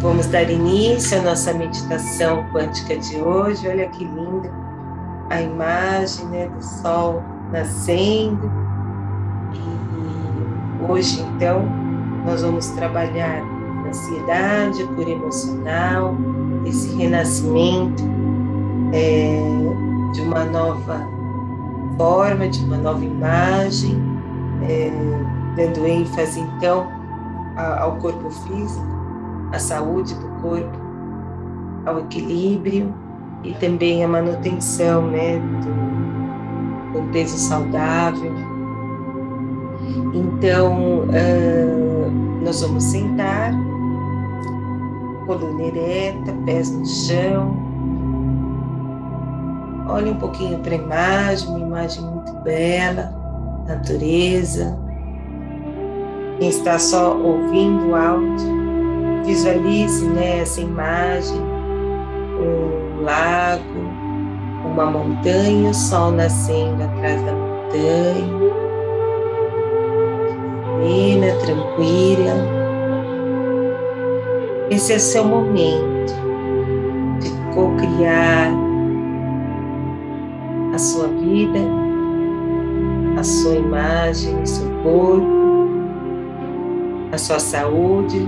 Vamos dar início à nossa meditação quântica de hoje. Olha que linda a imagem né, do sol nascendo. E hoje, então, nós vamos trabalhar ansiedade, cura emocional, esse renascimento é, de uma nova forma, de uma nova imagem, é, dando ênfase, então, ao corpo físico a saúde do corpo, ao equilíbrio e também a manutenção né, do, do peso saudável. Então, uh, nós vamos sentar, coluna ereta, pés no chão. Olhe um pouquinho para a imagem, uma imagem muito bela, natureza. Quem está só ouvindo o áudio, Visualize né, essa imagem, um lago, uma montanha, o sol nascendo atrás da montanha. Serena, tranquila. Esse é o seu momento de co-criar a sua vida, a sua imagem, o seu corpo, a sua saúde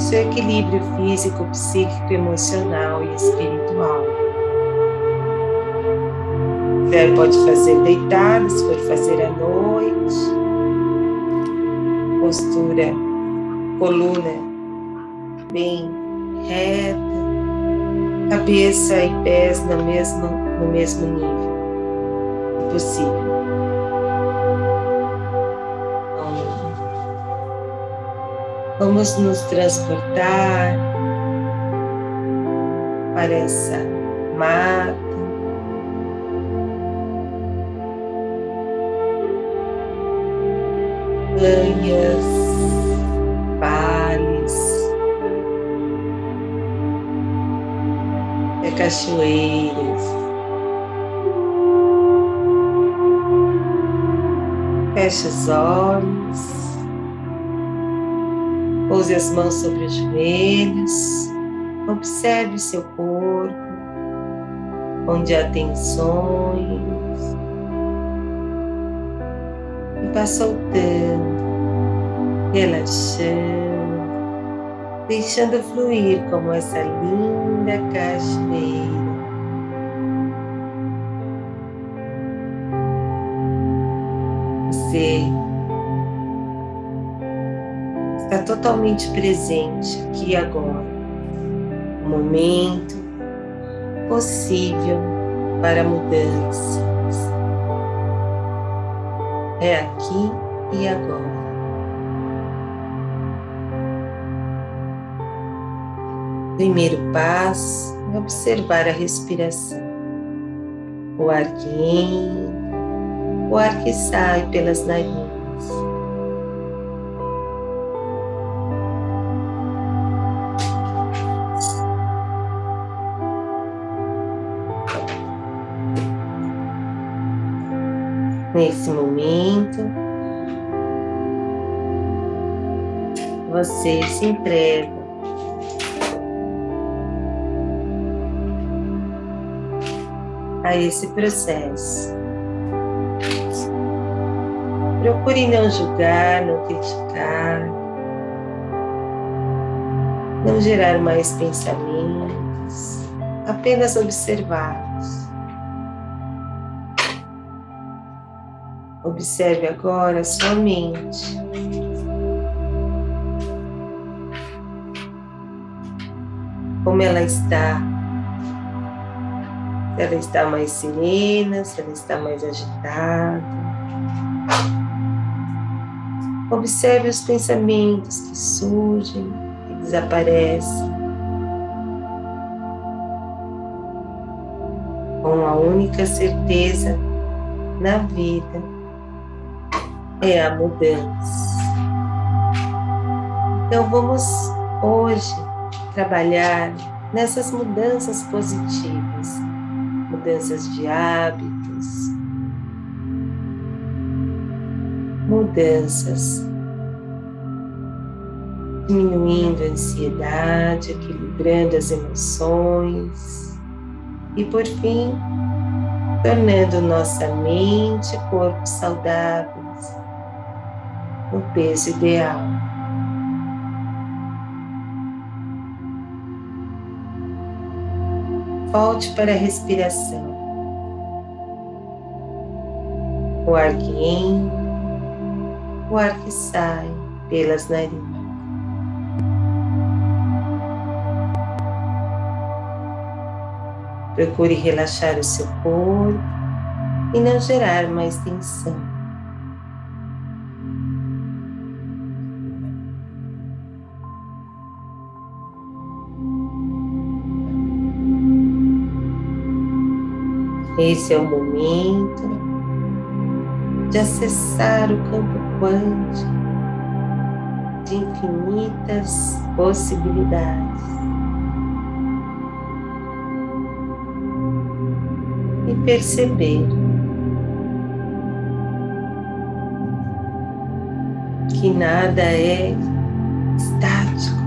seu equilíbrio físico, psíquico, emocional e espiritual. Você pode fazer deitado, se for fazer à noite. Postura, coluna bem reta, cabeça e pés no mesmo, no mesmo nível possível. Vamos nos transportar para essa mata. Montanhas, vales, é cachoeiras. Feche os olhos. Pouse as mãos sobre os joelhos, observe seu corpo, onde há tensões, e vá soltando, relaxando, deixando fluir como essa linda cachoeira. Você está totalmente presente aqui e agora. O momento possível para mudanças. É aqui e agora. Primeiro passo é observar a respiração. O ar que entra, o ar que sai pelas narinas. Nesse momento, você se entrega a esse processo. Procure não julgar, não criticar, não gerar mais pensamentos, apenas observá-los. Observe agora a sua mente. Como ela está. Se ela está mais serena, se ela está mais agitada. Observe os pensamentos que surgem e desaparecem. Com a única certeza na vida é a mudança. Então vamos hoje trabalhar nessas mudanças positivas, mudanças de hábitos, mudanças diminuindo a ansiedade, equilibrando as emoções e, por fim, tornando nossa mente e corpo saudáveis no peso ideal. Volte para a respiração. O ar que entra, o ar que sai pelas narinas. Procure relaxar o seu corpo e não gerar mais tensão. Esse é o momento de acessar o campo quântico de infinitas possibilidades. e perceber que nada é estático,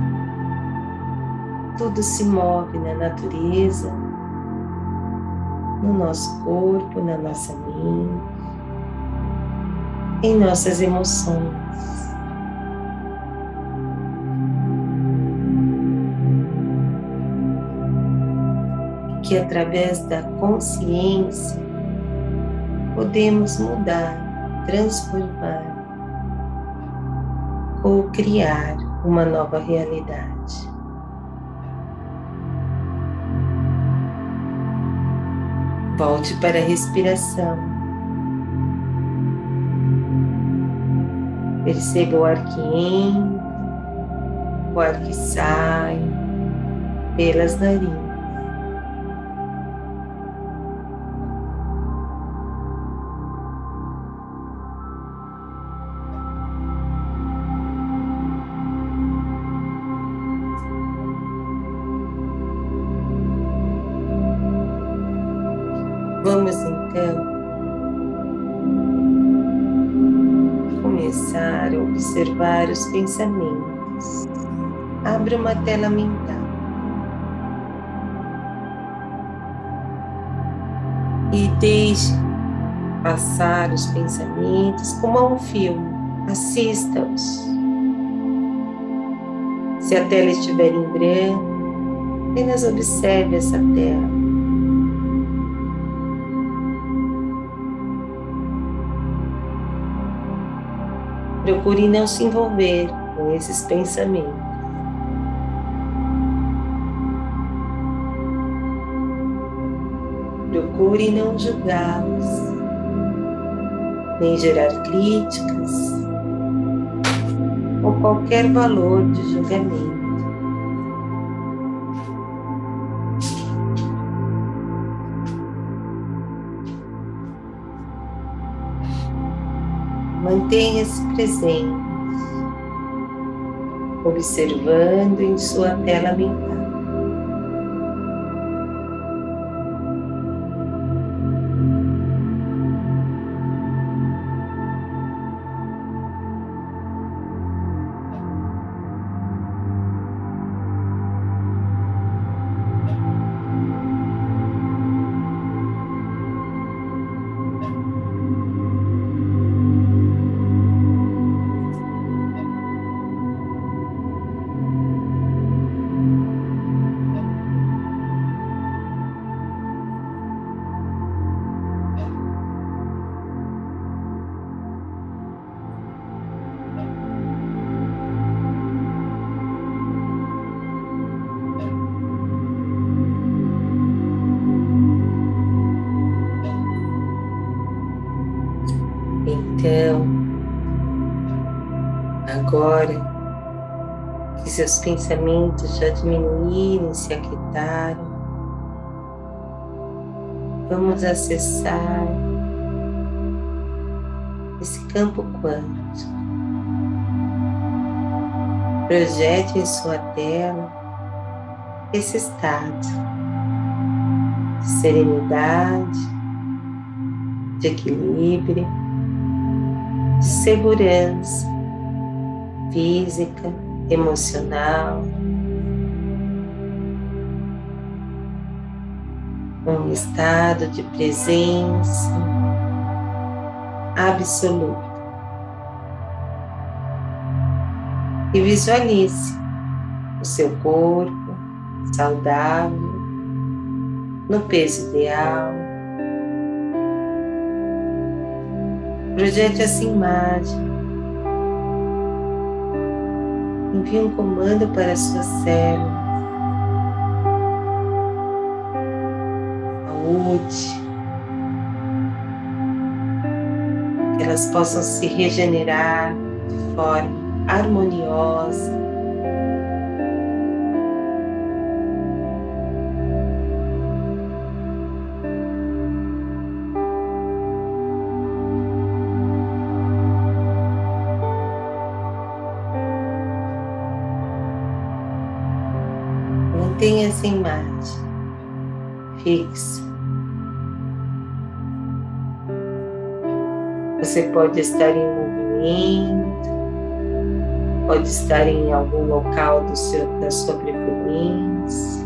tudo se move na natureza, no nosso corpo, na nossa mente, em nossas emoções. que através da consciência podemos mudar, transformar ou criar uma nova realidade. Volte para a respiração. Perceba o ar que entra, o ar que sai pelas narinas. Pensamentos. Abra uma tela mental. E deixe passar os pensamentos como a um filme. Assista-os. Se a tela estiver em branco, apenas observe essa tela. Procure não se envolver com esses pensamentos. Procure não julgá-los, nem gerar críticas ou qualquer valor de julgamento. Mantenha-se presente, observando em sua tela mental. Agora que seus pensamentos já diminuíram, se aquietaram, vamos acessar esse campo quântico. Projete em sua tela esse estado de serenidade, de equilíbrio segurança física, emocional, um estado de presença absoluta. E visualize o seu corpo saudável, no peso ideal. Projete essa imagem. Envie um comando para a sua célula. Saúde. Que elas possam se regenerar de forma harmoniosa. Fixa. Você pode estar em movimento, pode estar em algum local do seu, da sua preferência.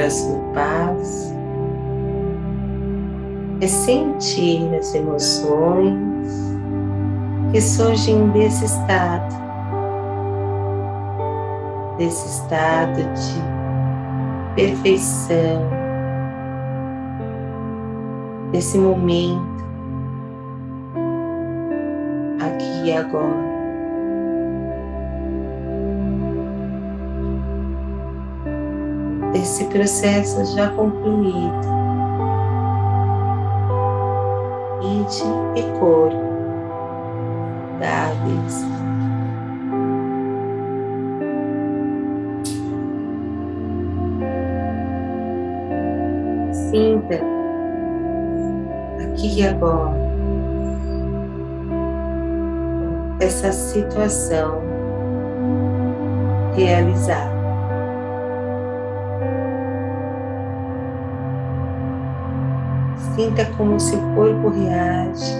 Próximo passo é sentir as emoções que surgem desse estado, desse estado de perfeição, desse momento, aqui e agora. Desse processo já concluído, mente e corpo saudáveis. Sinta aqui e agora essa situação realizada. Sinta como seu corpo reage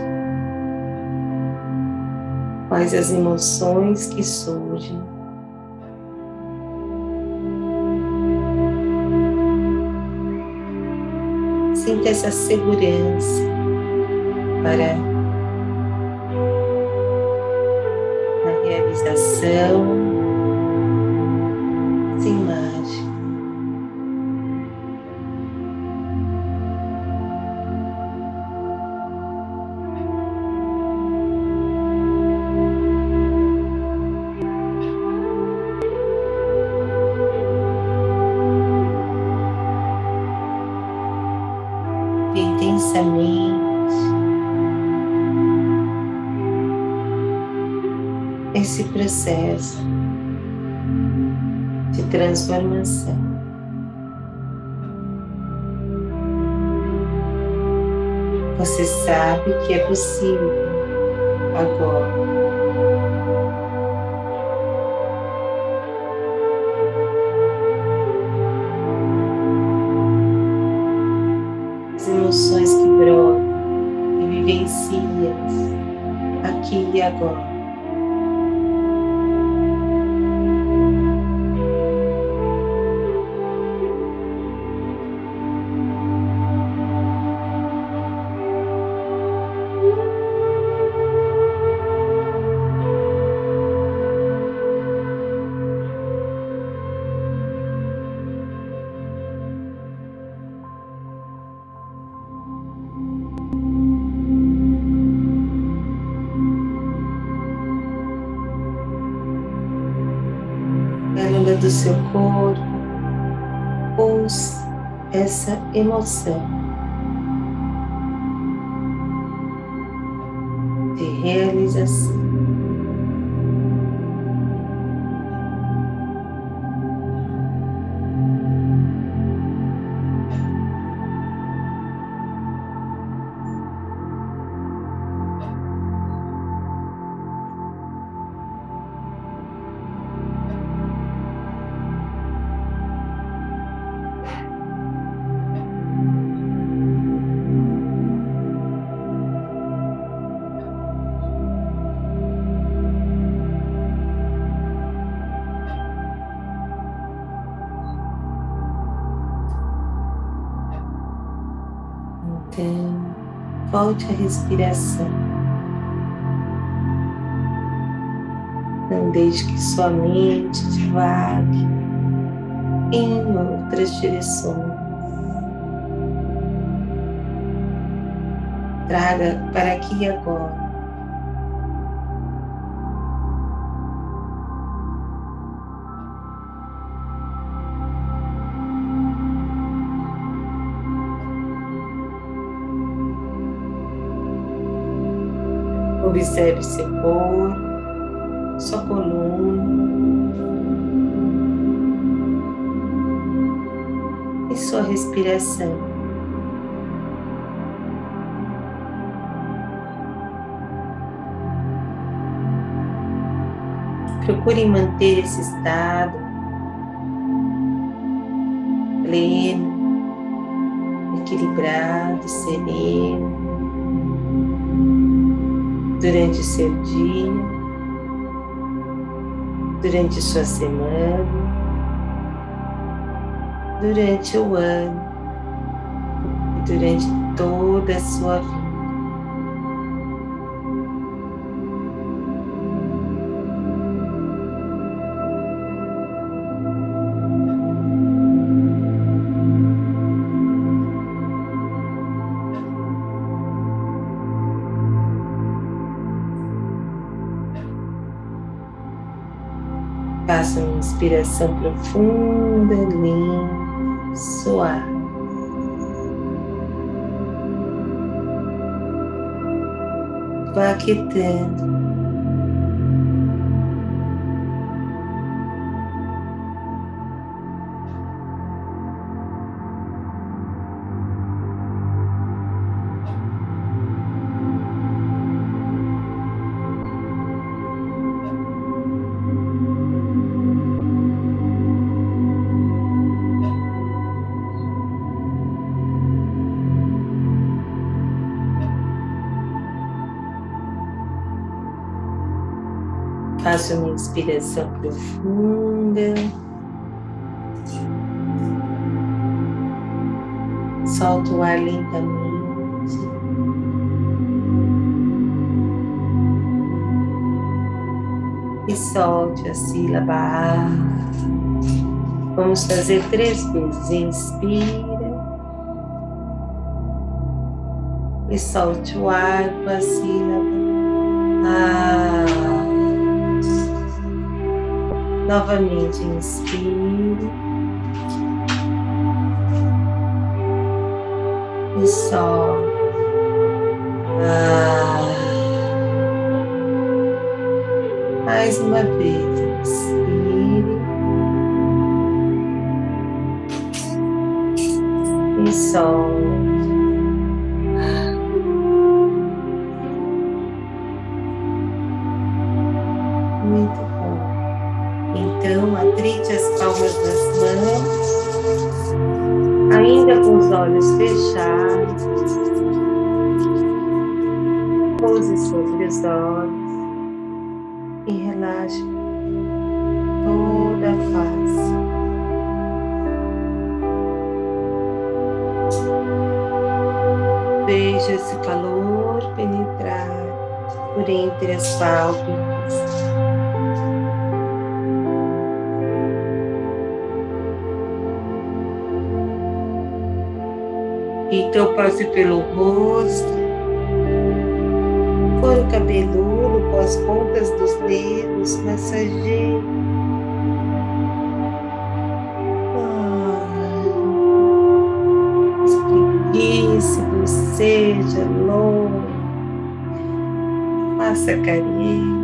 quais as emoções que surgem. Sinta essa segurança para a realização intensamente esse processo de transformação. Você sabe que é possível agora. Emoções que brotam e vivencias aqui e agora. Do seu corpo, ouça essa emoção de realização. Volte à respiração. Não deixe que sua mente divague em outras direções. Traga para aqui e agora Observe seu corpo, sua coluna e sua respiração. Procure manter esse estado pleno, equilibrado, sereno durante seu dia, durante sua semana, durante o ano e durante toda a sua vida. Faça uma inspiração profunda, limpa, suave. Vá quietando Faça uma inspiração profunda. Solta o ar lentamente. E solte a sílaba A. Vamos fazer três vezes. Inspira. E solte o ar com a sílaba A. Novamente inspire. E solte. Ah. Mais uma vez, inspire. E solte. Olhos fechados. Pose sobre os olhos e relaxe toda a face. Veja esse calor penetrar por entre as pálpebras. Então passe pelo rosto, couro cabeludo com as pontas dos dedos, massageie. Espreguice, seja longo, faça carinho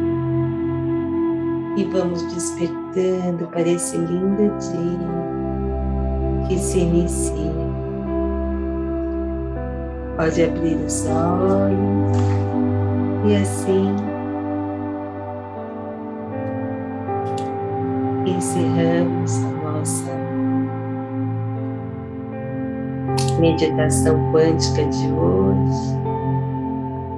e vamos despertando para esse lindo dia que se inicia. Pode abrir os olhos e assim encerramos a nossa meditação quântica de hoje.